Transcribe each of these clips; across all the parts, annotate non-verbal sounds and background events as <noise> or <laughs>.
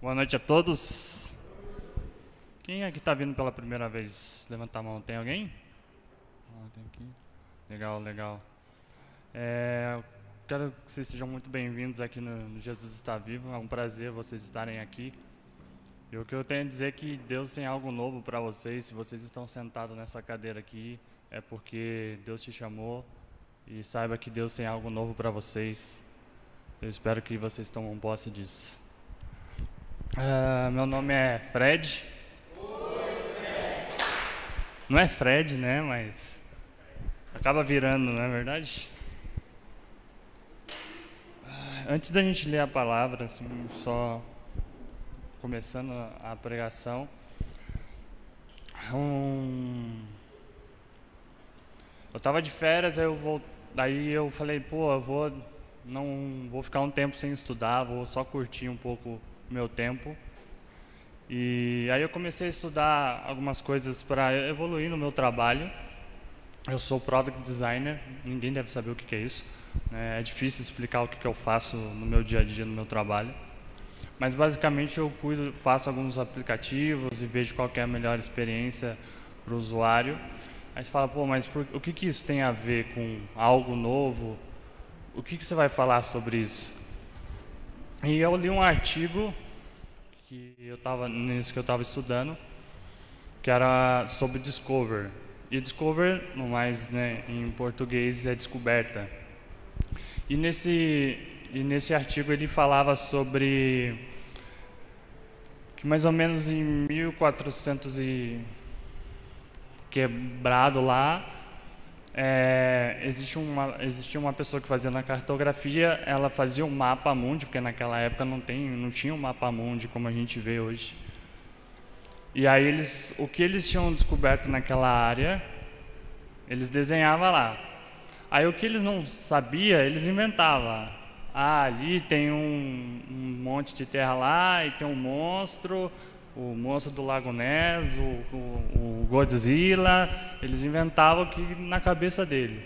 Boa noite a todos. Quem é que está vindo pela primeira vez? Levanta a mão. Tem alguém? Ah, tem aqui. Legal, legal. É, eu quero que vocês sejam muito bem-vindos aqui no, no, Jesus Está Vivo. É um prazer vocês estarem aqui. E o que eu tenho a dizer é que Deus tem algo novo para vocês. Se vocês estão sentados nessa cadeira aqui, é porque Deus te chamou. E saiba que Deus tem algo novo para vocês. Eu espero que vocês tomem posse disso. Uh, meu nome é Fred. Não é Fred, né? Mas acaba virando, não é verdade? Uh, antes da gente ler a palavra, assim, só começando a pregação, um... eu estava de férias, aí eu vou... daí eu falei, pô, eu vou não vou ficar um tempo sem estudar, vou só curtir um pouco meu tempo. E aí eu comecei a estudar algumas coisas para evoluir no meu trabalho. Eu sou product designer, ninguém deve saber o que é isso. Né? É difícil explicar o que eu faço no meu dia a dia, no meu trabalho. Mas basicamente eu cuido, faço alguns aplicativos e vejo qual é a melhor experiência para o usuário. Aí você fala, pô, mas por, o que, que isso tem a ver com algo novo? O que, que você vai falar sobre isso? E eu li um artigo que eu estava nisso que eu estava estudando, que era sobre discover. E discover, no mais, né, em português é descoberta. E nesse e nesse artigo ele falava sobre que mais ou menos em 1400 e quebrado lá é, existe uma, existia uma pessoa que fazia na cartografia, ela fazia um mapa mundi, porque naquela época não, tem, não tinha um mapa mundi como a gente vê hoje. E aí eles, o que eles tinham descoberto naquela área, eles desenhavam lá. Aí o que eles não sabiam, eles inventavam. Ah, ali tem um, um monte de terra lá e tem um monstro, o monstro do Lago Ness, o, o, o Godzilla, eles inventavam que na cabeça dele.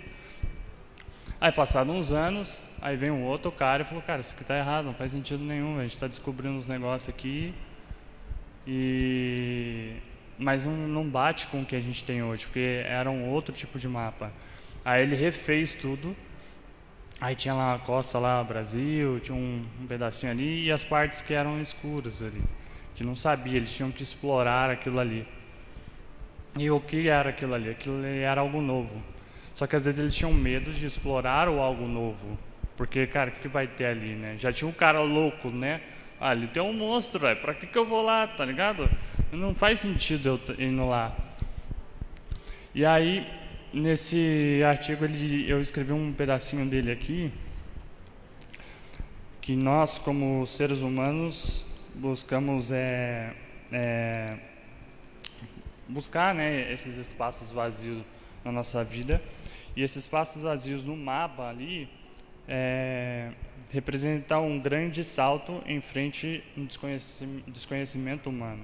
Aí passados uns anos, aí vem um outro cara e falou, cara, isso aqui está errado, não faz sentido nenhum, a gente está descobrindo uns negócios aqui e mas não, não bate com o que a gente tem hoje, porque era um outro tipo de mapa. Aí ele refez tudo, aí tinha lá a costa lá, Brasil, tinha um, um pedacinho ali e as partes que eram escuras ali que não sabia, eles tinham que explorar aquilo ali. E o que era aquilo ali? Aquilo era algo novo. Só que às vezes eles tinham medo de explorar o algo novo. Porque, cara, o que vai ter ali, né? Já tinha um cara louco, né? Ah, ali tem um monstro, velho. Pra que, que eu vou lá, tá ligado? Não faz sentido eu indo lá. E aí, nesse artigo, ele, eu escrevi um pedacinho dele aqui. Que nós, como seres humanos, buscamos é, é, buscar né, esses espaços vazios na nossa vida. E esses espaços vazios no mapa ali é, representam um grande salto em frente ao desconhecimento, desconhecimento humano.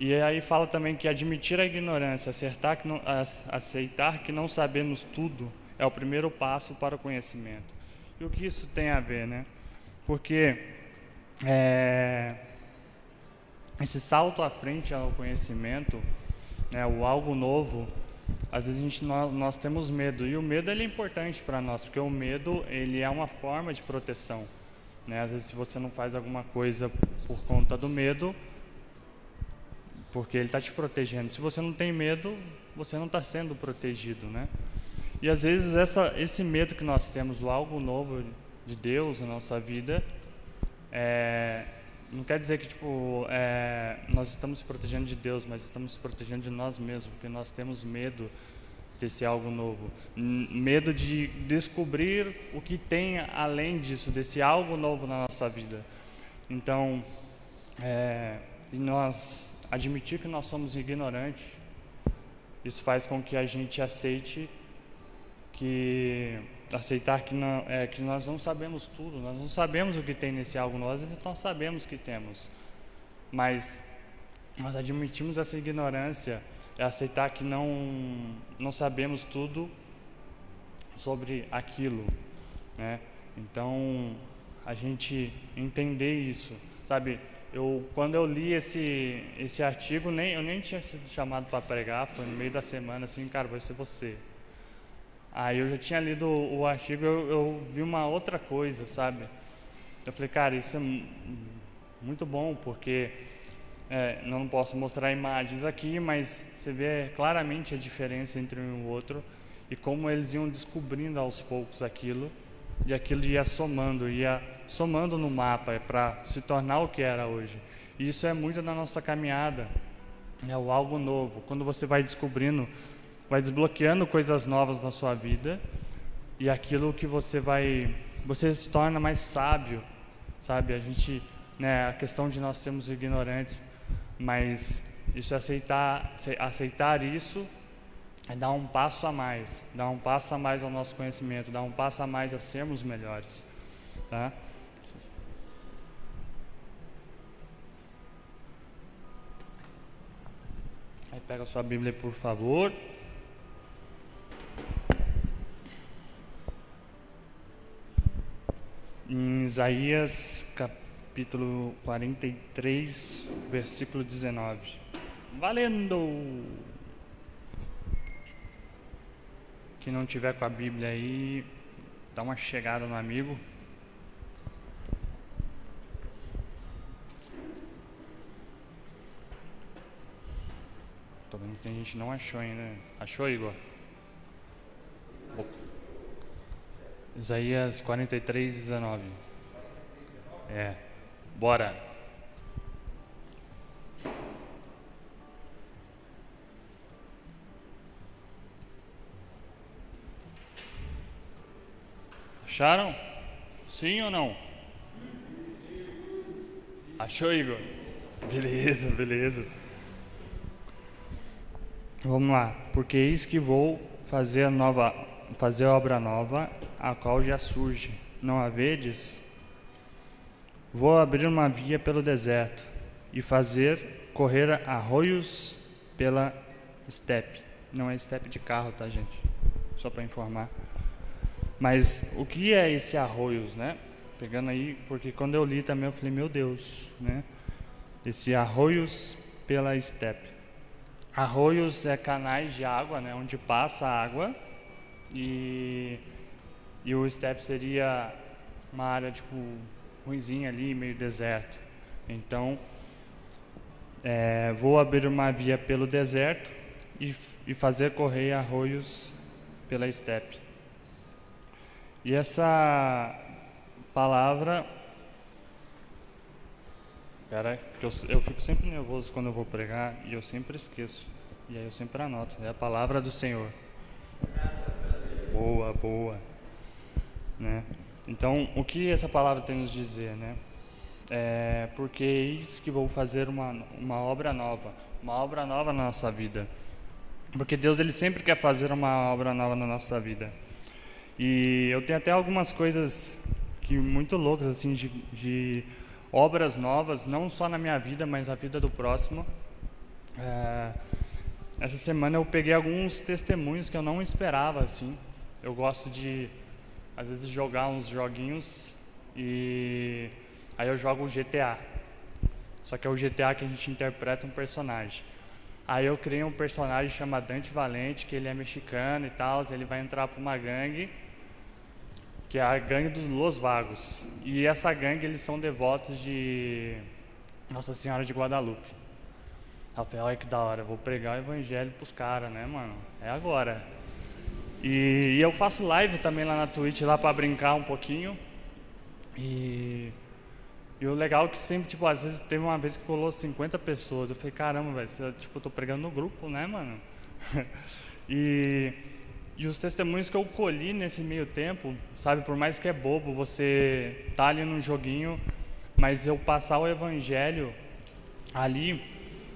E aí fala também que admitir a ignorância, aceitar que, não, aceitar que não sabemos tudo, é o primeiro passo para o conhecimento. E o que isso tem a ver, né? Porque é, esse salto à frente ao conhecimento, né, o algo novo, às vezes a gente, nós, nós temos medo e o medo ele é importante para nós, porque o medo ele é uma forma de proteção. Né? Às vezes se você não faz alguma coisa por conta do medo, porque ele está te protegendo. Se você não tem medo, você não está sendo protegido, né? E às vezes essa, esse medo que nós temos, o algo novo de Deus na nossa vida, é, não quer dizer que tipo é, nós estamos se protegendo de Deus, mas estamos se protegendo de nós mesmos, porque nós temos medo desse algo novo, medo de descobrir o que tem além disso, desse algo novo na nossa vida. Então, é, nós admitir que nós somos ignorantes, isso faz com que a gente aceite que aceitar que, não, é, que nós não sabemos tudo, nós não sabemos o que tem nesse algo, nós às vezes nós sabemos que temos, mas nós admitimos essa ignorância, é aceitar que não, não sabemos tudo sobre aquilo, né? Então, a gente entender isso, sabe? eu quando eu li esse esse artigo, nem eu nem tinha sido chamado para pregar, foi no meio da semana assim, cara, vai ser você. Aí eu já tinha lido o, artigo, eu, eu vi uma outra coisa, sabe? Eu falei, cara, isso é muito bom, porque é, não posso mostrar imagens aqui, mas você vê claramente a diferença entre um e o outro e como eles iam descobrindo aos poucos aquilo e aquilo ia somando, ia somando no mapa para se tornar o que era hoje. E isso é muito da nossa caminhada, é o algo novo. Quando você vai descobrindo, vai desbloqueando coisas novas na sua vida e aquilo que você vai, você se torna mais sábio, sabe? A gente, né, a questão de nós sermos ignorantes, mas isso é aceitar, aceitar isso é dar um passo a mais, dar um passo a mais ao nosso conhecimento, dar um passo a mais a sermos melhores, tá? Aí pega a sua Bíblia, por favor. Em Isaías capítulo 43, versículo 19. Valendo! Quem não tiver com a Bíblia aí, dá uma chegada no amigo. Tô vendo que a gente não achou ainda. Achou, Igor? Isaías 43, 19. É. Bora. Acharam? Sim ou não? Achou, Igor? Beleza, beleza. Vamos lá. Porque eis que vou fazer a nova, fazer a obra nova, a qual já surge. Não a vedes? Vou abrir uma via pelo deserto e fazer correr arroios pela estepe. Não é estepe de carro, tá, gente? Só para informar. Mas o que é esse arroios, né? Pegando aí, porque quando eu li também eu falei, meu Deus, né? Esse arroios pela estepe. Arroios é canais de água, né? Onde passa água e, e o estepe seria uma área tipo ruizinha ali, meio deserto. Então, é, vou abrir uma via pelo deserto e, e fazer correr arroios pela estepe. E essa palavra. Porque eu, eu fico sempre nervoso quando eu vou pregar e eu sempre esqueço. E aí eu sempre anoto. É a palavra do Senhor. Boa, boa. Né? Então, o que essa palavra tem nos dizer, né? É, porque eis que vou fazer uma, uma obra nova, uma obra nova na nossa vida. Porque Deus ele sempre quer fazer uma obra nova na nossa vida. E eu tenho até algumas coisas que muito loucas assim de, de obras novas, não só na minha vida, mas na vida do próximo. É, essa semana eu peguei alguns testemunhos que eu não esperava assim. Eu gosto de às vezes jogar uns joguinhos e aí eu jogo o GTA. Só que é o GTA que a gente interpreta um personagem. Aí eu criei um personagem chamado Dante Valente, que ele é mexicano e tal, ele vai entrar para uma gangue que é a gangue dos Los Vagos. E essa gangue, eles são devotos de Nossa Senhora de Guadalupe. Rafael, olha que da hora, vou pregar o evangelho pros caras, né, mano? É agora. E, e, eu faço live também lá na Twitch, lá para brincar um pouquinho. E, e o legal é que sempre, tipo, às vezes teve uma vez que colou 50 pessoas. Eu falei, caramba, velho, tipo, eu tô pregando no grupo, né, mano? <laughs> e e os testemunhos que eu colhi nesse meio tempo, sabe, por mais que é bobo você tá ali num joguinho, mas eu passar o evangelho ali,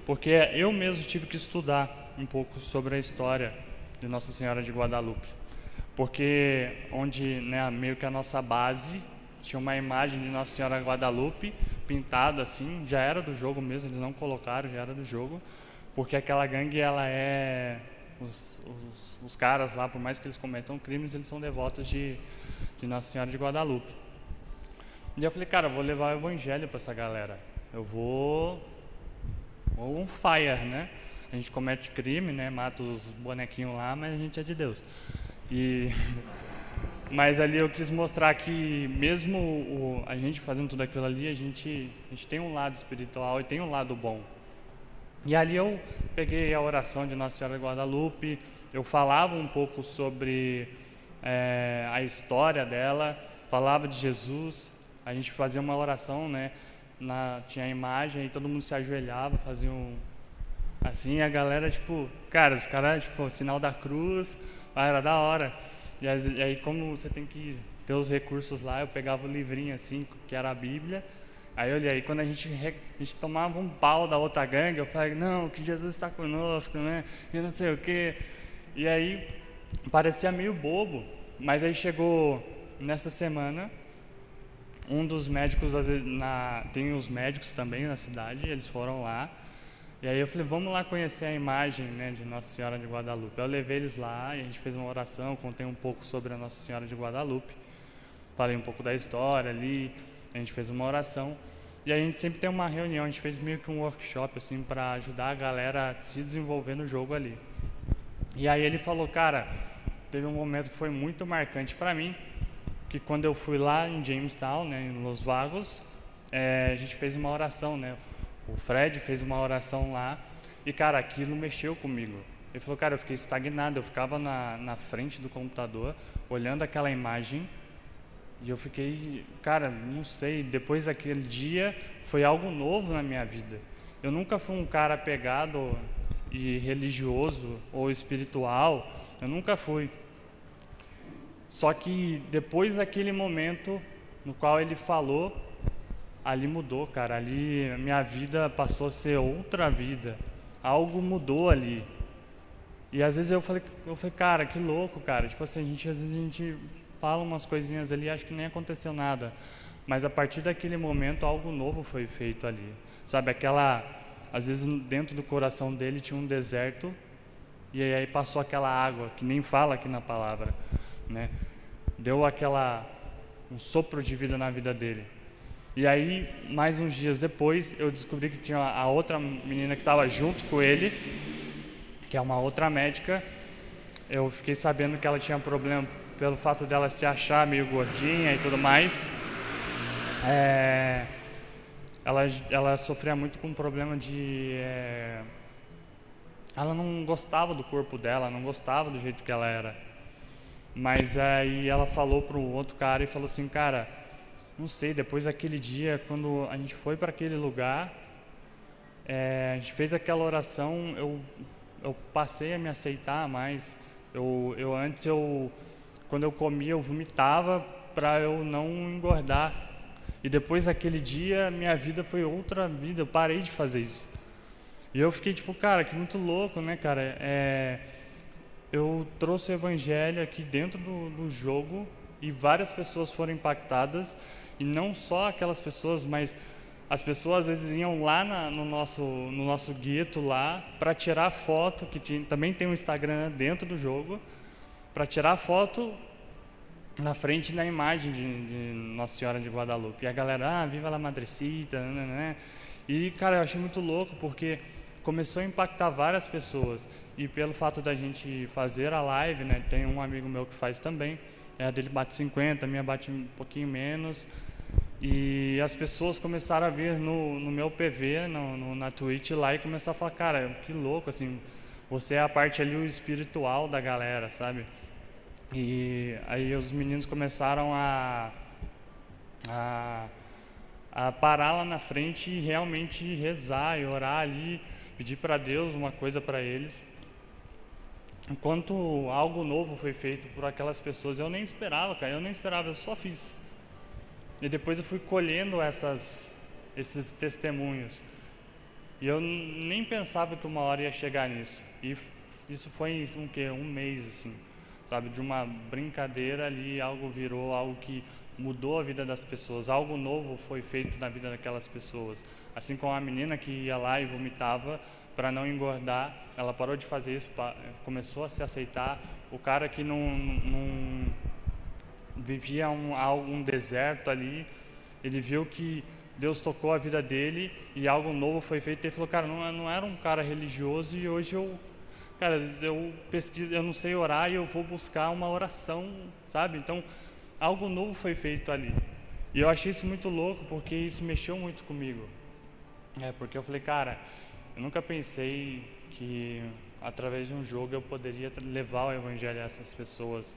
porque eu mesmo tive que estudar um pouco sobre a história de Nossa Senhora de Guadalupe. Porque onde, né, meio que a nossa base tinha uma imagem de Nossa Senhora Guadalupe pintada assim, já era do jogo mesmo, eles não colocaram, já era do jogo, porque aquela gangue ela é os, os, os, caras lá, por mais que eles cometam crimes, eles são devotos de, de Nossa Senhora de Guadalupe. E eu falei, cara, eu vou levar o evangelho para essa galera. eu vou ou um fire, né? A gente comete crime, né? Mata os bonequinhos lá, mas a gente é de Deus. E <laughs> mas ali eu quis mostrar que mesmo o, a gente fazendo tudo aquilo ali, a gente, a gente tem um lado espiritual e tem um lado bom. E ali eu peguei a oração de Nossa Senhora de Guadalupe, eu falava um pouco sobre é, a história dela, falava de Jesus, a gente fazia uma oração, né? Na, tinha a imagem e todo mundo se ajoelhava, fazia um, assim, a galera, tipo, cara, os caras, tipo, sinal da cruz, ah, era da hora. E aí, como você tem que ter os recursos lá, eu pegava o livrinho assim, que era a Bíblia. Aí olha aí, quando a gente, a gente tomava um pau da outra gangue, eu falei, não, que Jesus está conosco, né? E não sei o quê. E aí parecia meio bobo, mas aí chegou nessa semana um dos médicos, na, tem os médicos também na cidade, eles foram lá e aí eu falei, vamos lá conhecer a imagem né, de Nossa Senhora de Guadalupe. Eu levei eles lá e a gente fez uma oração, contei um pouco sobre a Nossa Senhora de Guadalupe. Falei um pouco da história ali, a gente fez uma oração. E a gente sempre tem uma reunião, a gente fez meio que um workshop assim para ajudar a galera a se desenvolver no jogo ali. E aí ele falou, cara, teve um momento que foi muito marcante para mim, que quando eu fui lá em Jamestown, né, em Los Vagos, é, a gente fez uma oração, né? O Fred fez uma oração lá e, cara, aquilo mexeu comigo. Ele falou, cara, eu fiquei estagnado, eu ficava na, na frente do computador, olhando aquela imagem, e eu fiquei, cara, não sei, depois daquele dia foi algo novo na minha vida. Eu nunca fui um cara pegado e religioso ou espiritual, eu nunca fui. Só que depois daquele momento no qual ele falou, ali mudou, cara. Ali minha vida passou a ser outra vida. Algo mudou ali. E às vezes eu falei, eu falei, cara, que louco, cara. Tipo assim, a gente às vezes a gente fala umas coisinhas ali, acho que nem aconteceu nada. Mas a partir daquele momento algo novo foi feito ali. Sabe, aquela às vezes dentro do coração dele tinha um deserto e aí passou aquela água que nem fala aqui na palavra, né? Deu aquela um sopro de vida na vida dele. E aí, mais uns dias depois, eu descobri que tinha a outra menina que estava junto com ele, que é uma outra médica. Eu fiquei sabendo que ela tinha problema pelo fato dela se achar meio gordinha e tudo mais. É, ela, ela sofria muito com um problema de. É, ela não gostava do corpo dela, não gostava do jeito que ela era. Mas aí ela falou para o outro cara e falou assim: Cara não sei, depois daquele dia, quando a gente foi para aquele lugar, é, a gente fez aquela oração, eu, eu passei a me aceitar mais. Eu, eu antes, eu, quando eu comia, eu vomitava para eu não engordar. E depois daquele dia, minha vida foi outra vida, eu parei de fazer isso. E eu fiquei tipo, cara, que muito louco, né, cara? É, eu trouxe o evangelho aqui dentro do, do jogo e várias pessoas foram impactadas e não só aquelas pessoas, mas as pessoas às vezes iam lá na, no, nosso, no nosso gueto lá para tirar foto, que tinha, também tem um Instagram dentro do jogo, para tirar foto na frente da imagem de, de, Nossa Senhora de Guadalupe. E a galera, ah, viva la madrecita, né, né, né? E, cara, eu achei muito louco porque começou a impactar várias pessoas. E pelo fato da gente fazer a live, né, tem um amigo meu que faz também, é, a dele bate 50, a minha bate um pouquinho menos, e as pessoas começaram a vir no, no meu PV, no, no, na Twitch lá e começaram a falar, cara, que louco, assim, você é a parte ali o espiritual da galera, sabe? E aí os meninos começaram a, a, a parar lá na frente e realmente rezar e orar ali, pedir para Deus uma coisa para eles. Enquanto algo novo foi feito por aquelas pessoas, eu nem esperava, cara, eu nem esperava, eu só fiz. E depois eu fui colhendo essas, esses testemunhos. E eu nem pensava que uma hora ia chegar nisso. E isso foi um que um mês assim, sabe, de uma brincadeira ali, algo virou algo que mudou a vida das pessoas, algo novo foi feito na vida daquelas pessoas. Assim como a menina que ia lá e vomitava para não engordar, ela parou de fazer isso, começou a se aceitar. O cara que não, não vivia um, um deserto ali, ele viu que Deus tocou a vida dele e algo novo foi feito. Ele falou, cara, não, não era um cara religioso e hoje eu, cara, eu pesquiso, eu não sei orar e eu vou buscar uma oração, sabe? Então, algo novo foi feito ali. E eu achei isso muito louco porque isso mexeu muito comigo. É, porque eu falei, cara, eu nunca pensei que através de um jogo eu poderia levar o evangelho a essas pessoas,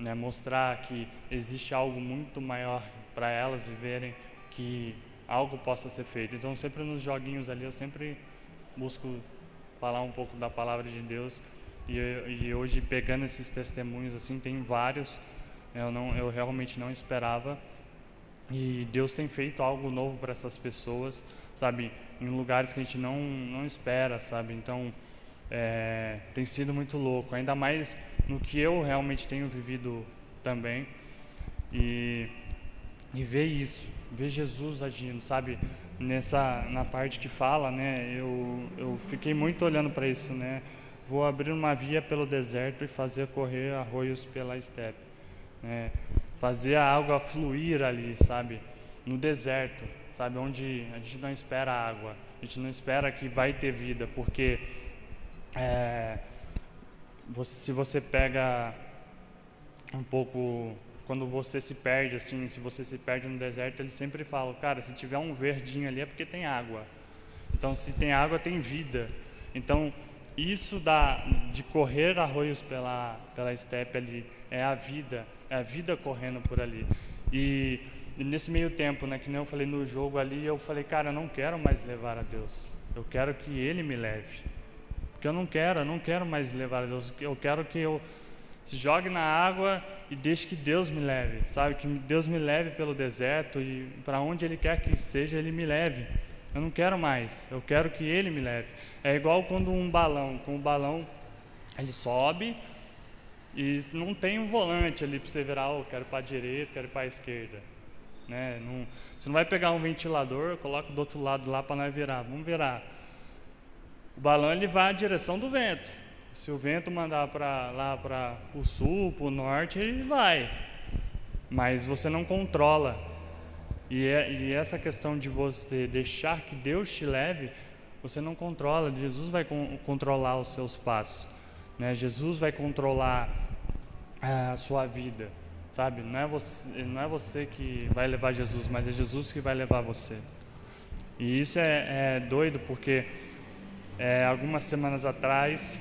né? mostrar que existe algo muito maior para elas viverem, que algo possa ser feito. Então, sempre nos joguinhos ali, eu sempre busco falar um pouco da palavra de Deus. E, e hoje, pegando esses testemunhos, assim, tem vários, eu, não, eu realmente não esperava. E Deus tem feito algo novo para essas pessoas, sabe? Em lugares que a gente não, não espera, sabe? Então, é, tem sido muito louco, ainda mais no que eu realmente tenho vivido também. E, e ver isso, ver Jesus agindo, sabe? Nessa, na parte que fala, né? Eu, eu fiquei muito olhando para isso, né? Vou abrir uma via pelo deserto e fazer correr arroios pela estepe, né? fazer a água fluir ali, sabe? No deserto, sabe? Onde a gente não espera água, a gente não espera que vai ter vida, porque é, você, se você pega um pouco quando você se perde assim, se você se perde no deserto, eles sempre falam, cara, se tiver um verdinho ali é porque tem água. Então, se tem água, tem vida. Então, isso da, de correr arroios pela, pela estepe ali é a vida, é a vida correndo por ali. E, e nesse meio tempo, né, que nem eu falei no jogo ali, eu falei, cara, eu não quero mais levar a Deus. Eu quero que Ele me leve. Porque eu não quero, eu não quero mais levar Deus. Eu quero que eu se jogue na água e deixe que Deus me leve, sabe? Que Deus me leve pelo deserto e para onde Ele quer que seja, Ele me leve. Eu não quero mais, eu quero que Ele me leve. É igual quando um balão, com o balão, ele sobe e não tem um volante ali para você virar, oh, quero para a direita, quero para a esquerda. Né? Não, você não vai pegar um ventilador, coloca do outro lado lá para nós virar. Vamos virar. O balão ele vai à direção do vento. Se o vento mandar para lá para o sul, para o norte, ele vai. Mas você não controla. E, é, e essa questão de você deixar que Deus te leve, você não controla. Jesus vai con controlar os seus passos. Né? Jesus vai controlar a sua vida. Sabe? Não é, você, não é você que vai levar Jesus, mas é Jesus que vai levar você. E isso é, é doido porque é, algumas semanas atrás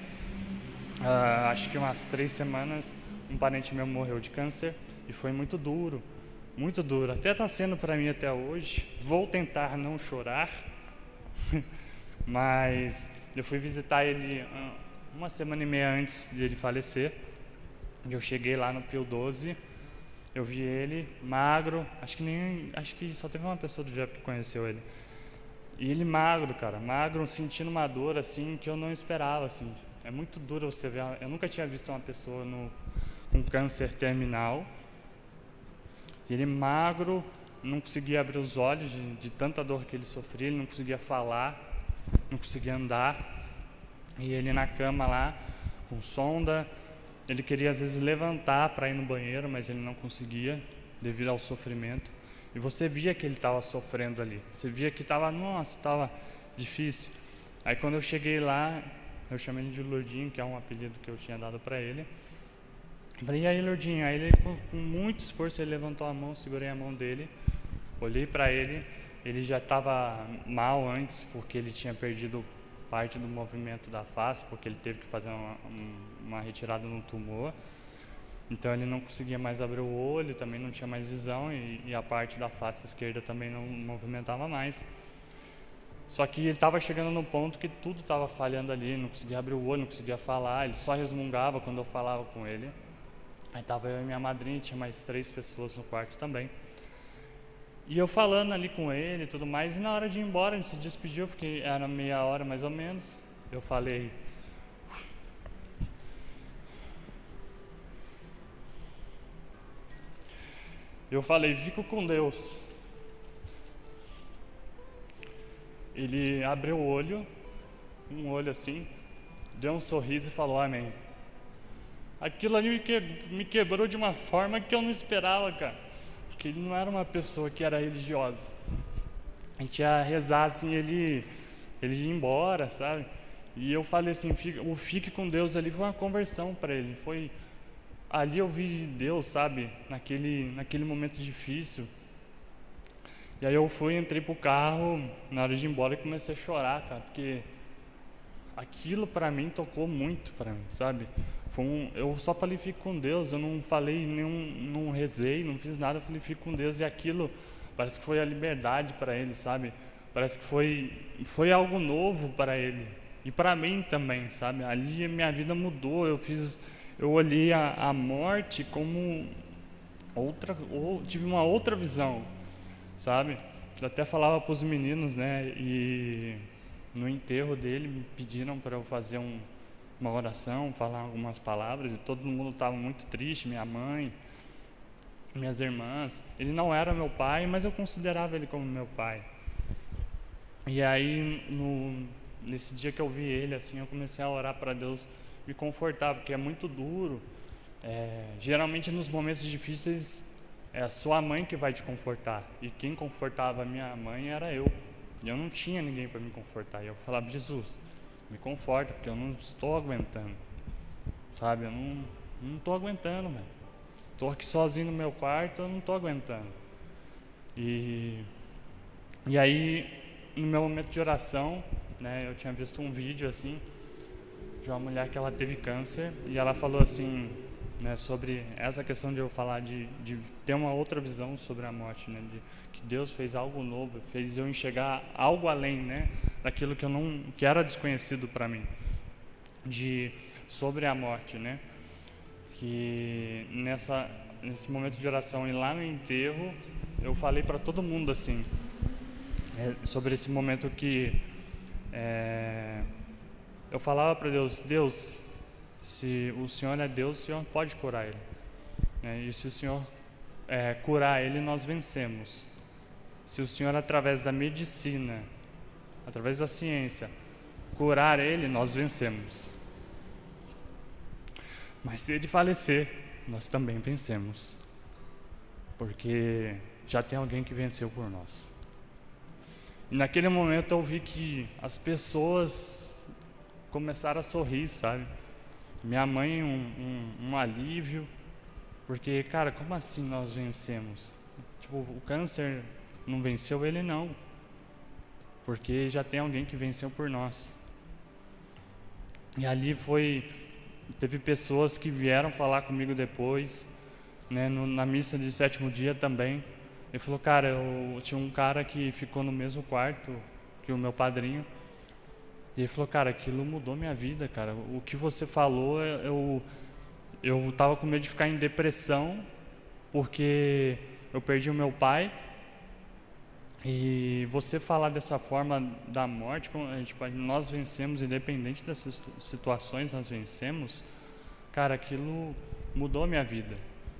Uh, acho que umas três semanas, um parente meu morreu de câncer e foi muito duro, muito duro. Até está sendo para mim até hoje. Vou tentar não chorar, <laughs> mas eu fui visitar ele uh, uma semana e meia antes de ele falecer. Eu cheguei lá no Pio 12, eu vi ele magro, acho que nem, acho que só teve uma pessoa do Jeff que conheceu ele. E ele magro, cara, magro, sentindo uma dor assim que eu não esperava, assim. É muito duro você ver. Eu nunca tinha visto uma pessoa no, com câncer terminal. Ele magro, não conseguia abrir os olhos de, de tanta dor que ele sofria, ele não conseguia falar, não conseguia andar. E ele na cama lá, com sonda, ele queria às vezes levantar para ir no banheiro, mas ele não conseguia devido ao sofrimento. E você via que ele estava sofrendo ali. Você via que estava, nossa, estava difícil. Aí quando eu cheguei lá, eu chamei ele de Lourdinho, que é um apelido que eu tinha dado para ele. Falei, e aí, Lourdinho? Aí ele, com, com, muito esforço, ele levantou a mão, segurei a mão dele, olhei para ele. Ele já estava mal antes, porque ele tinha perdido parte do movimento da face, porque ele teve que fazer uma, uma retirada no tumor. Então ele não conseguia mais abrir o olho, também não tinha mais visão e, e a parte da face esquerda também não movimentava mais. Só que ele estava chegando no ponto que tudo estava falhando ali, não conseguia abrir o olho, não conseguia falar, ele só resmungava quando eu falava com ele. Aí estava eu e minha madrinha, tinha mais três pessoas no quarto também. E eu falando ali com ele e tudo mais, e na hora de ir embora, ele se despediu, porque era meia hora mais ou menos. Eu falei. Eu falei, fico com Deus. ele abriu o olho, um olho assim, deu um sorriso e falou amém. Aquilo ali me, que, me quebrou de uma forma que eu não esperava, cara. Porque ele não era uma pessoa que era religiosa. a gente ia rezar assim, ele, ele ia embora, sabe? E eu falei assim, o fique com Deus ali foi uma conversão para ele. Foi ali eu vi Deus, sabe? Naquele, naquele momento difícil. E aí eu fui, entrei pro carro na hora de ir embora e comecei a chorar, cara, porque aquilo para mim tocou muito para mim, sabe? Um, eu só falei fico com Deus, eu não falei nenhum, não rezei, não fiz nada, eu falei fico com Deus e aquilo parece que foi a liberdade para ele, sabe? Parece que foi foi algo novo para ele e para mim também, sabe? Ali minha vida mudou, eu fiz eu olhei a, a morte como outra ou tive uma outra visão, sabe? Eu até falava para os meninos, né? E no enterro dele me pediram para eu fazer um, uma oração, falar algumas palavras, e todo mundo estava muito triste, minha mãe, minhas irmãs. Ele não era meu pai, mas eu considerava ele como meu pai. E aí, no, nesse dia que eu vi ele, assim, eu comecei a orar para Deus me confortar, porque é muito duro. É, geralmente, nos momentos difíceis, é a sua mãe que vai te confortar. E quem confortava a minha mãe era eu. E eu não tinha ninguém para me confortar. E eu falava, Jesus, me conforta, porque eu não estou aguentando. Sabe, eu não, não estou aguentando, velho. Estou aqui sozinho no meu quarto, eu não estou aguentando. E, e aí, no meu momento de oração, né, eu tinha visto um vídeo assim, de uma mulher que ela teve câncer, e ela falou assim, né, sobre essa questão de eu falar de, de ter uma outra visão sobre a morte, né, de que Deus fez algo novo, fez eu enxergar algo além, né, daquilo que eu não que era desconhecido para mim, de sobre a morte, né, que nessa nesse momento de oração e lá no enterro eu falei para todo mundo assim é, sobre esse momento que é, eu falava para Deus, Deus, se o Senhor é Deus, o Senhor pode curar ele. É, e se o Senhor é, curar ele, nós vencemos. Se o Senhor, através da medicina, através da ciência, curar ele, nós vencemos. Mas se ele falecer, nós também vencemos. Porque já tem alguém que venceu por nós. E naquele momento eu vi que as pessoas começaram a sorrir, sabe? Minha mãe, um, um, um alívio, porque, cara, como assim nós vencemos? Tipo, o câncer não venceu ele, não, porque já tem alguém que venceu por nós. E ali foi, teve pessoas que vieram falar comigo depois, né, no, na missa de sétimo dia também. Ele falou, cara, eu tinha um cara que ficou no mesmo quarto que o meu padrinho. E ele falou, cara, aquilo mudou minha vida, cara. O que você falou, eu eu estava com medo de ficar em depressão porque eu perdi o meu pai. E você falar dessa forma da morte, tipo, nós vencemos, independente dessas situações, nós vencemos. Cara, aquilo mudou minha vida,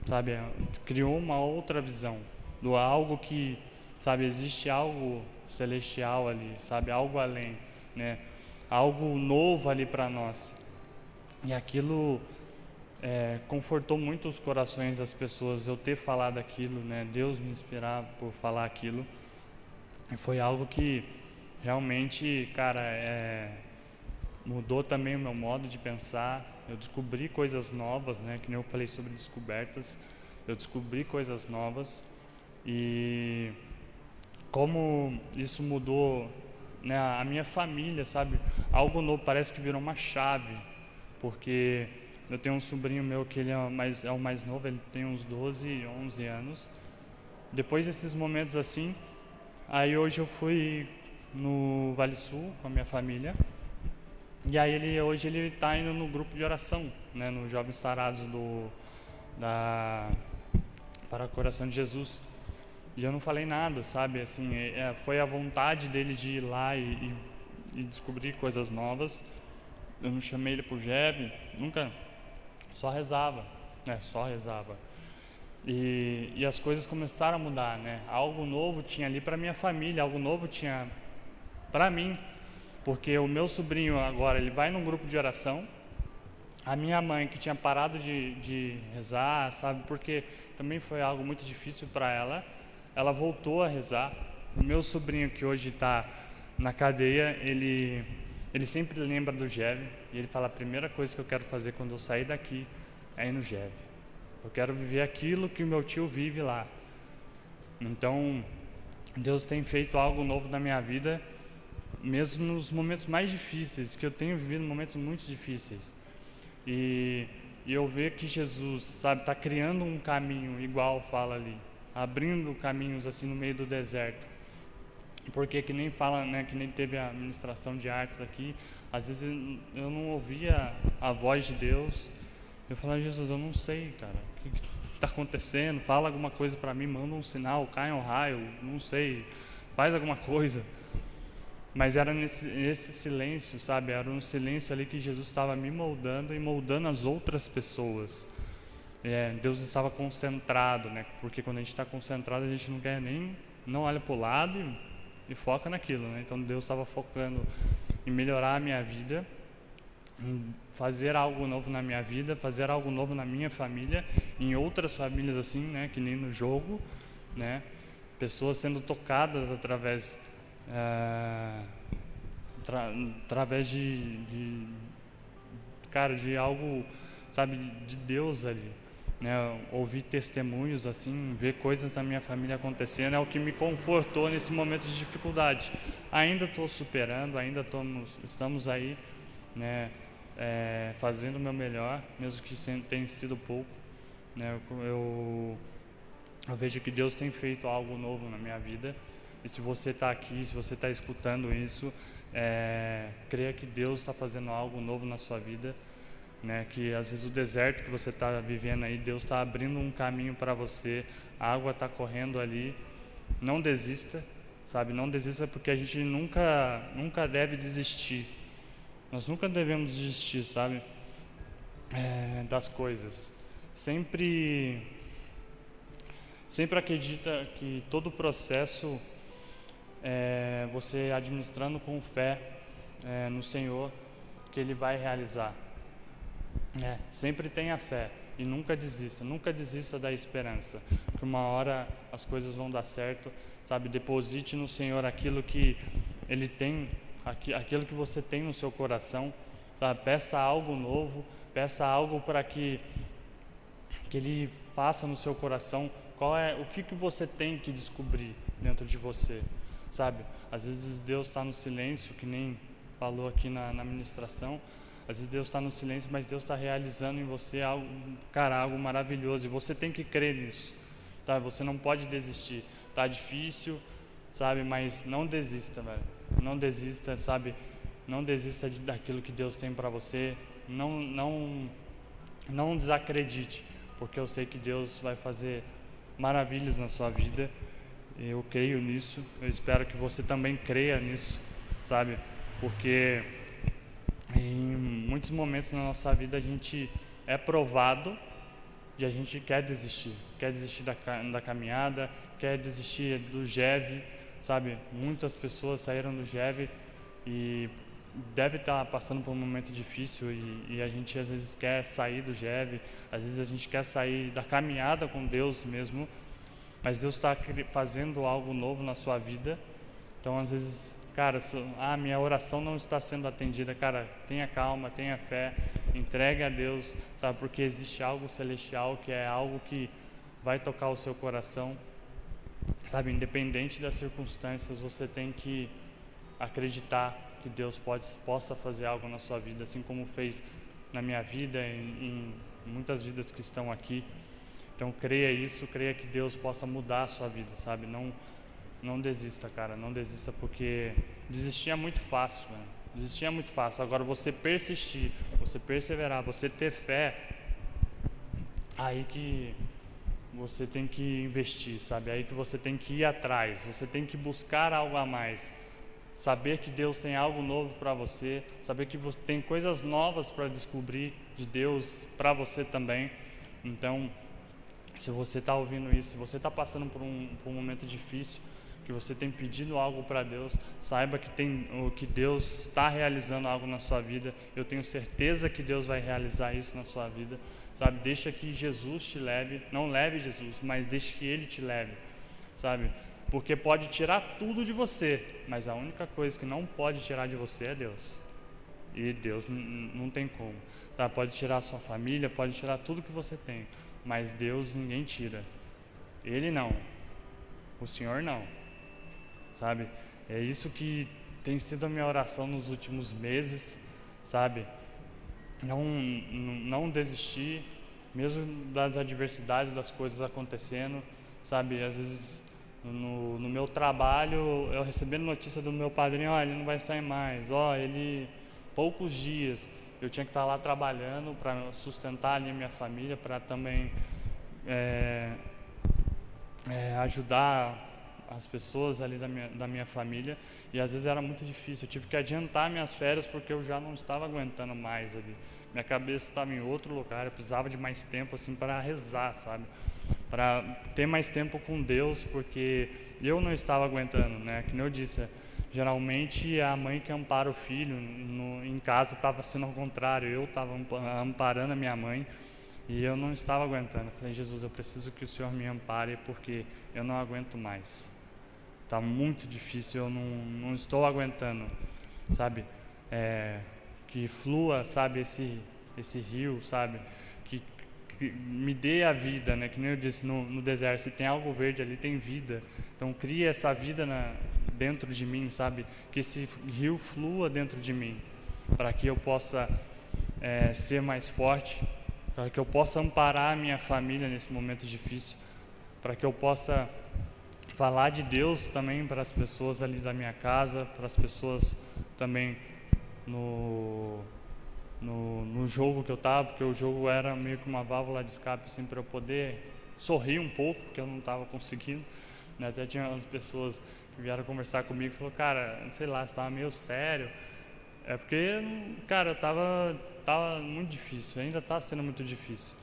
sabe? Criou uma outra visão do algo que, sabe, existe algo celestial ali, sabe? Algo além, né? Algo novo ali para nós. E aquilo é, confortou muito os corações das pessoas eu ter falado aquilo, né? Deus me inspirar por falar aquilo. E foi algo que realmente, cara, é, mudou também o meu modo de pensar. Eu descobri coisas novas, né? Que nem eu falei sobre descobertas. Eu descobri coisas novas e como isso mudou né, a minha família, sabe? Algo novo, parece que virou uma chave, porque eu tenho um sobrinho meu que ele é mais, é o mais novo, ele tem uns 12, 11 anos. Depois desses momentos assim, aí hoje eu fui no Vale Sul com a minha família. E aí ele hoje ele está indo no grupo de oração, né, no Jovens Sarados do da para o Coração de Jesus. E eu não falei nada, sabe? Assim, é, é, foi a vontade dele de ir lá e, e, e descobrir coisas novas. Eu não chamei ele pro Jeb, nunca, só rezava, né? Só rezava. E, e as coisas começaram a mudar, né? Algo novo tinha ali para minha família, algo novo tinha para mim, porque o meu sobrinho agora ele vai num grupo de oração. A minha mãe que tinha parado de, de rezar, sabe? Porque também foi algo muito difícil para ela ela voltou a rezar, o meu sobrinho que hoje está na cadeia, ele, ele sempre lembra do GEV e ele fala: a primeira coisa que eu quero fazer quando eu sair daqui é ir no GEV. Eu quero viver aquilo que o meu tio vive lá. Então, Deus tem feito algo novo na minha vida, mesmo nos momentos mais difíceis, que eu tenho vivido momentos muito difíceis. E, e eu ver que Jesus, sabe, está criando um caminho, igual fala ali, abrindo caminhos assim no meio do deserto. Porque que nem fala, né, que nem teve a administração de artes aqui, às vezes eu não ouvia a voz de Deus. Eu falava, Jesus, eu não sei, cara, o que está acontecendo? Fala alguma coisa para mim, manda um sinal, cai um raio, não sei, faz alguma coisa. Mas era nesse, nesse silêncio, sabe? Era um silêncio ali que Jesus estava me moldando e moldando as outras pessoas. É, Deus estava concentrado, né? Porque quando a gente está concentrado, a gente não quer nem, não olha para o lado e, e, foca naquilo, né? Então Deus estava focando em melhorar a minha vida, em fazer algo novo na minha vida, fazer algo novo na minha família, em outras famílias assim, né? Que nem no jogo, né? Pessoas sendo tocadas através é, através de, de, cara, de algo, sabe, de Deus ali. Né, ouvir testemunhos assim, ver coisas da minha família acontecendo é o que me confortou nesse momento de dificuldade. Ainda estou superando, ainda tô estamos aí, né, é, fazendo o meu melhor, mesmo que tenha sido pouco. Né, eu, eu vejo que Deus tem feito algo novo na minha vida e se você está aqui, se você está escutando isso, é, creia que Deus está fazendo algo novo na sua vida. Né, que às vezes o deserto que você está vivendo aí, Deus está abrindo um caminho para você, a água está correndo ali. Não desista, sabe? Não desista porque a gente nunca, nunca deve desistir. Nós nunca devemos desistir, sabe? É, das coisas. Sempre, sempre acredita que todo o processo é, você administrando com fé é, no Senhor que Ele vai realizar. É, sempre tenha fé e nunca desista, nunca desista da esperança, que uma hora as coisas vão dar certo, sabe? Deposite no Senhor aquilo que Ele tem, aquilo que você tem no seu coração, sabe? Peça algo novo, peça algo para que que Ele faça no seu coração. Qual é o que que você tem que descobrir dentro de você? sabe? Às vezes Deus está no silêncio, que nem falou aqui na, na ministração. Às vezes Deus está no silêncio, mas Deus está realizando em você algo, cara, algo maravilhoso. E você tem que crer nisso, tá? Você não pode desistir. Tá difícil, sabe? Mas não desista, velho. Não desista, sabe? Não desista de, daquilo que Deus tem para você. Não, não, não desacredite, porque eu sei que Deus vai fazer maravilhas na sua vida. Eu creio nisso, eu espero que você também creia nisso, sabe? Porque em muitos momentos na nossa vida a gente é provado e a gente quer desistir, quer desistir da, da caminhada, quer desistir do GEV, sabe? Muitas pessoas saíram do GEV e deve estar passando por um momento difícil e, e, a gente às vezes quer sair do GEV, às vezes a gente quer sair da caminhada com Deus mesmo, mas Deus está fazendo algo novo na sua vida. Então, às vezes, cara, ah, minha oração não está sendo atendida, cara, tenha calma, tenha fé, entregue a Deus, sabe? Porque existe algo celestial que é algo que vai tocar o seu coração, sabe? Independente das circunstâncias, você tem que acreditar que Deus pode, possa fazer algo na sua vida, assim como fez na minha vida, em, em muitas vidas que estão aqui. Então creia isso, creia que Deus possa mudar a sua vida, sabe? Não não desista, cara, não desista porque desistir é muito fácil, mano. Desistir é muito fácil. Agora você persistir, você perseverar, você ter fé, aí que você tem que investir, sabe? Aí que você tem que ir atrás, você tem que buscar algo a mais. Saber que Deus tem algo novo para você, saber que você tem coisas novas para descobrir de Deus para você também. Então, se você está ouvindo isso, se você está passando por um, por um momento difícil, que você tem pedido algo para Deus, saiba que tem o que Deus está realizando algo na sua vida. Eu tenho certeza que Deus vai realizar isso na sua vida, sabe? Deixa que Jesus te leve, não leve Jesus, mas deixe que Ele te leve, sabe? porque pode tirar tudo de você, mas a única coisa que não pode tirar de você é Deus. E Deus não tem como. Tá? Pode tirar a sua família, pode tirar tudo que você tem, mas Deus ninguém tira. Ele não. O Senhor não. Sabe? É isso que tem sido a minha oração nos últimos meses, sabe? Não, não desistir, mesmo das adversidades, das coisas acontecendo, sabe? Às vezes no, no meu trabalho, eu recebendo notícia do meu padrinho, ó, ele não vai sair mais, ó, ele poucos dias eu tinha que estar lá trabalhando para sustentar ali a minha família, para também é, é, ajudar as pessoas ali da minha, da minha família e às vezes era muito difícil. Eu tive que adiantar minhas férias porque eu já não estava aguentando mais ali. Minha cabeça estava em outro lugar, eu precisava de mais tempo assim para rezar, sabe? Para ter mais tempo com Deus, porque eu não estava aguentando, né? Que eu disse, geralmente a mãe que ampara o filho, no, em casa estava sendo ao contrário, eu estava amparando a minha mãe. E eu não estava aguentando. Falei, Jesus, eu preciso que o Senhor me ampare porque eu não aguento mais. Está muito difícil, eu não, não estou aguentando, sabe? É, que flua, sabe, esse, esse rio, sabe? Que, que, me dê a vida, né? Que nem eu disse no, no deserto, se tem algo verde ali, tem vida. Então cria essa vida na, dentro de mim, sabe? Que esse rio flua dentro de mim, para que eu possa é, ser mais forte, para que eu possa amparar a minha família nesse momento difícil, para que eu possa falar de Deus também para as pessoas ali da minha casa, para as pessoas também no, no, no jogo que eu estava, porque o jogo era meio que uma válvula de escape assim, para eu poder sorrir um pouco, porque eu não estava conseguindo. Né? Até tinha umas pessoas que vieram conversar comigo e falaram, cara, sei lá, você estava meio sério. É porque, cara, eu estava tava muito difícil, ainda está sendo muito difícil.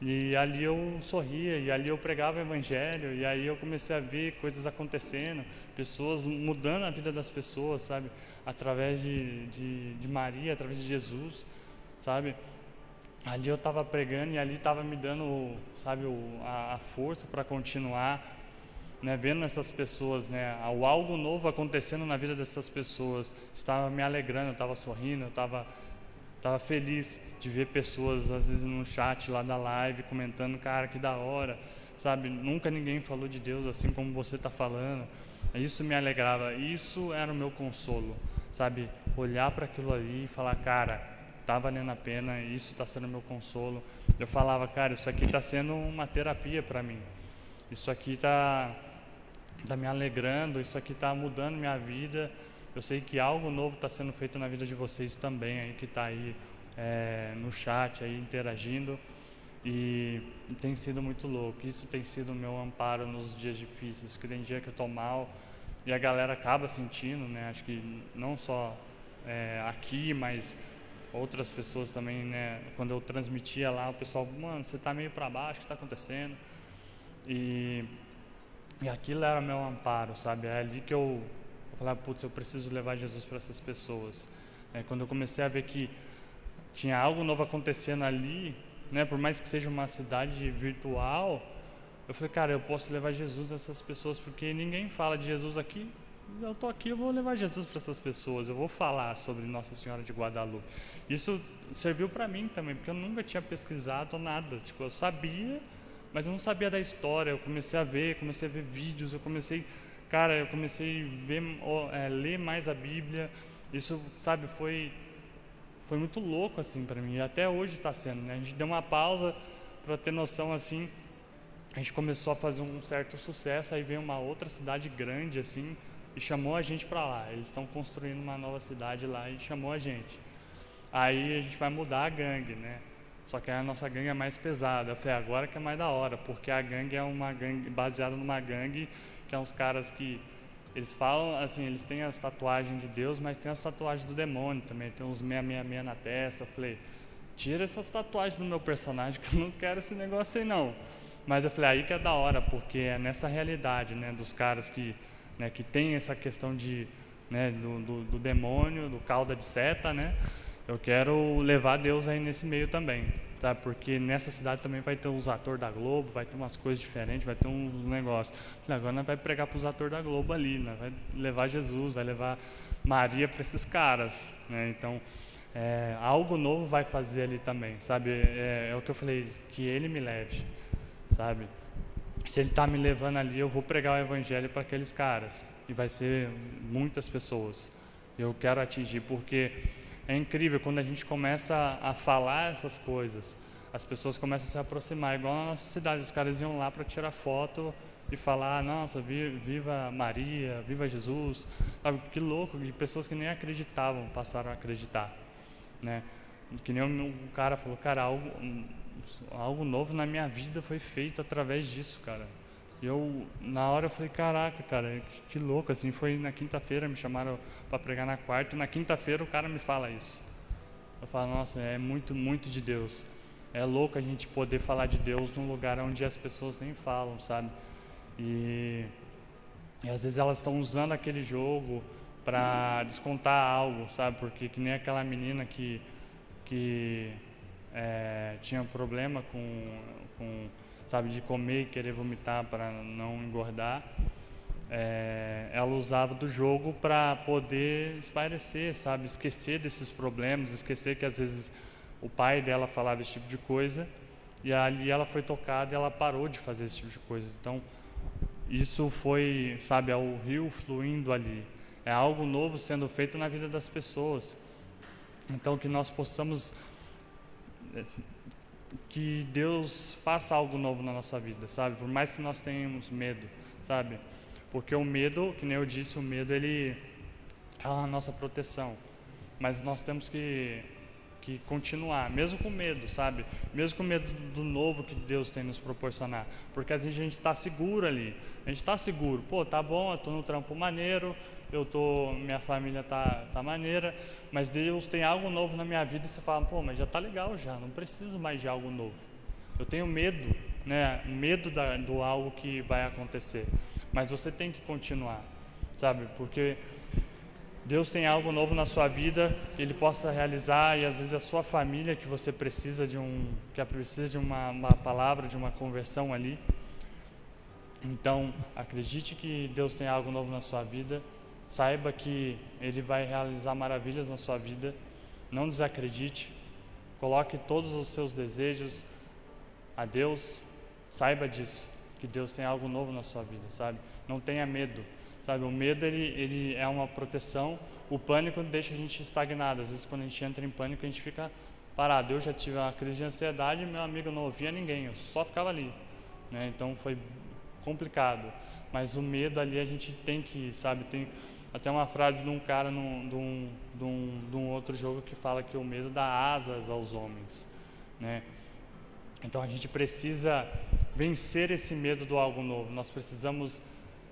E ali eu sorria, e ali eu pregava o evangelho, e aí eu comecei a ver coisas acontecendo, pessoas mudando a vida das pessoas, sabe? Através de, de, de Maria, através de Jesus, sabe? Ali eu estava pregando e ali estava me dando, sabe, o, a, a força para continuar, né? Vendo essas pessoas, né? Algo novo acontecendo na vida dessas pessoas, estava me alegrando, eu estava sorrindo, eu estava Tava feliz de ver pessoas, às vezes, no chat lá da live, comentando, cara, que da hora, sabe? Nunca ninguém falou de Deus assim como você está falando. Isso me alegrava, isso era o meu consolo, sabe? Olhar para aquilo ali e falar, cara, tá valendo a pena, isso está sendo meu consolo. Eu falava, cara, isso aqui está sendo uma terapia para mim. Isso aqui está tá me alegrando, isso aqui está mudando minha vida eu sei que algo novo está sendo feito na vida de vocês também, aí que está aí é, no chat, aí interagindo. E, tem sido muito louco. Isso tem sido o meu amparo nos dias difíceis, que tem dia que eu estou mal e a galera acaba sentindo, né? Acho que não só é, aqui, mas outras pessoas também, né? Quando eu transmitia lá, o pessoal, mano, você está meio para baixo, o que está acontecendo? E, e aquilo era meu amparo, sabe? É ali que eu falar, putz, eu preciso levar Jesus para essas pessoas. É, quando eu comecei a ver que tinha algo novo acontecendo ali, né, por mais que seja uma cidade virtual, eu falei, cara, eu posso levar Jesus a essas pessoas, porque ninguém fala de Jesus aqui. Eu estou aqui, eu vou levar Jesus para essas pessoas, eu vou falar sobre Nossa Senhora de Guadalupe. Isso serviu para mim também, porque eu nunca tinha pesquisado nada. Tipo, eu sabia, mas eu não sabia da história. Eu comecei a ver, comecei a ver vídeos, eu comecei cara, eu comecei a ver, é, ler mais a Bíblia. Isso, sabe, foi foi muito louco assim para mim. Até hoje está sendo, né? A gente deu uma pausa para ter noção assim. A gente começou a fazer um certo sucesso, aí veio uma outra cidade grande assim e chamou a gente para lá. Eles estão construindo uma nova cidade lá e chamou a gente. Aí a gente vai mudar a gangue, né? Só que a nossa gangue é mais pesada. Falei, agora que é mais da hora, porque a gangue é uma gangue baseada numa gangue que é uns caras que eles falam assim, eles têm as tatuagens de Deus, mas tem as tatuagens do demônio também, tem uns 666 na testa. Eu falei, tira essas tatuagens do meu personagem, <laughs> que eu não quero esse negócio aí não. Mas eu falei, aí que é da hora, porque é nessa realidade, né, dos caras que, né, que tem essa questão de, né, do, do, do demônio, do cauda de seta, né, eu quero levar Deus aí nesse meio também. Sabe? Porque nessa cidade também vai ter uns atores da Globo, vai ter umas coisas diferentes, vai ter uns negócios. Falei, agora nós vai pregar para os atores da Globo ali, né? vai levar Jesus, vai levar Maria para esses caras, né? Então, é, algo novo vai fazer ali também, sabe? É, é, o que eu falei, que Ele me leve, sabe? Se Ele está me levando ali, eu vou pregar o Evangelho para aqueles caras e vai ser muitas pessoas. Eu quero atingir porque é incrível quando a gente começa a falar essas coisas, as pessoas começam a se aproximar, igual na nossa cidade, os caras iam lá para tirar foto e falar, nossa, viva Maria, viva Jesus, sabe, que louco, de pessoas que nem acreditavam passaram a acreditar, né? Que nem um cara falou, cara, algo, algo novo na minha vida foi feito através disso, cara. E eu, na hora, eu falei, caraca, cara, que, que louco, assim, foi na quinta-feira, me chamaram para pregar na quarta, na quinta-feira o cara me fala isso. Eu falo, nossa, é muito, muito de Deus. É louco a gente poder falar de Deus num lugar onde as pessoas nem falam, sabe? E, e às vezes elas estão usando aquele jogo para descontar algo, sabe? Porque que nem aquela menina que, que é, tinha problema com, com sabe, de comer e querer vomitar para não engordar, é, ela usava do jogo para poder espairecer, sabe, esquecer desses problemas, esquecer que às vezes o pai dela falava esse tipo de coisa e ali ela foi tocada e ela parou de fazer esse tipo de coisa. Então isso foi, sabe, é o rio fluindo ali, é algo novo sendo feito na vida das pessoas. Então que nós possamos que Deus faça algo novo na nossa vida, sabe? Por mais que nós tenhamos medo, sabe? Porque o medo, que nem eu disse, o medo ele é a nossa proteção. Mas nós temos que que continuar, mesmo com medo, sabe? Mesmo com medo do novo que Deus tem nos proporcionar, porque às vezes a gente está seguro ali, a gente está seguro, pô, tá bom, eu estou no trampo maneiro, eu tô, minha família tá, tá maneira, mas Deus tem algo novo na minha vida e você fala, pô, mas já tá legal já, não preciso mais de algo novo. Eu tenho medo, né? Medo da, do algo que vai acontecer, mas você tem que continuar, sabe? Porque Deus tem algo novo na sua vida que Ele possa realizar e às vezes a sua família que você precisa de um, que precisa de uma, uma palavra, de uma conversão ali. Então, acredite que Deus tem algo novo na sua vida Saiba que Ele vai realizar maravilhas na sua vida. Não desacredite. Coloque todos os seus desejos a Deus. Saiba disso, que Deus tem algo novo na sua vida, sabe? Não tenha medo, sabe? O medo ele, ele é uma proteção. O pânico deixa a gente estagnado. Às vezes quando a gente entra em pânico a gente fica parado. Eu já tive uma crise de ansiedade, meu amigo não ouvia ninguém, eu só ficava ali, né? Então foi complicado. Mas o medo ali a gente tem que, sabe? Tem até uma frase de um cara num, de, um, de, um, de um outro jogo que fala que o medo dá asas aos homens, né? Então a gente precisa vencer esse medo do algo novo. Nós precisamos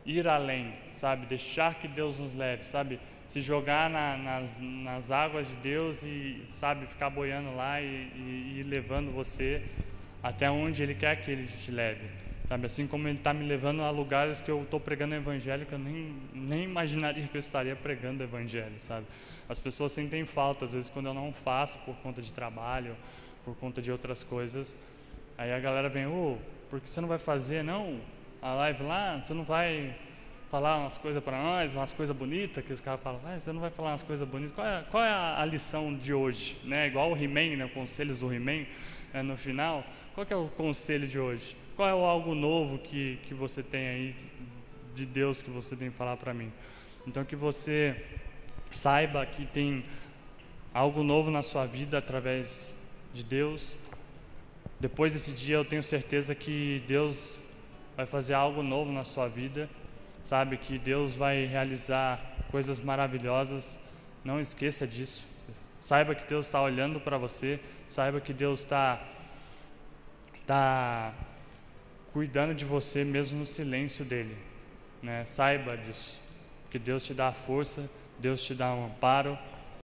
ir além, sabe? Deixar que Deus nos leve, sabe? Se jogar na, nas, nas águas de Deus e, sabe, ficar boiando lá e, e, e levando você até onde Ele quer que Ele te leve. Sabe, assim como Ele está me levando a lugares que eu estou pregando Evangelho que eu nem, nem imaginaria que eu estaria pregando Evangelho, sabe? As pessoas sentem falta, às vezes, quando eu não faço por conta de trabalho, por conta de outras coisas. Aí a galera vem, ô, oh, por que você não vai fazer, não, a live lá? Você não vai falar umas coisas para nós, umas coisas bonitas, que os caras falam, ah, você não vai falar umas coisas bonitas. Qual é, qual é a, a, lição de hoje? Né? Igual o He-Man, né? conselhos do He-Man, é, no final. Qual é o conselho de hoje? Qual é o algo novo que, que você tem aí de Deus que você tem que falar para mim? Então que você saiba que tem algo novo na sua vida através de Deus. Depois desse dia eu tenho certeza que Deus vai fazer algo novo na sua vida. Sabe que Deus vai realizar coisas maravilhosas. Não esqueça disso. Saiba que Deus está olhando para você. Saiba que Deus está tá cuidando de você mesmo no silêncio dele. Né? Saiba disso, que Deus te dá a força, Deus te dá um amparo,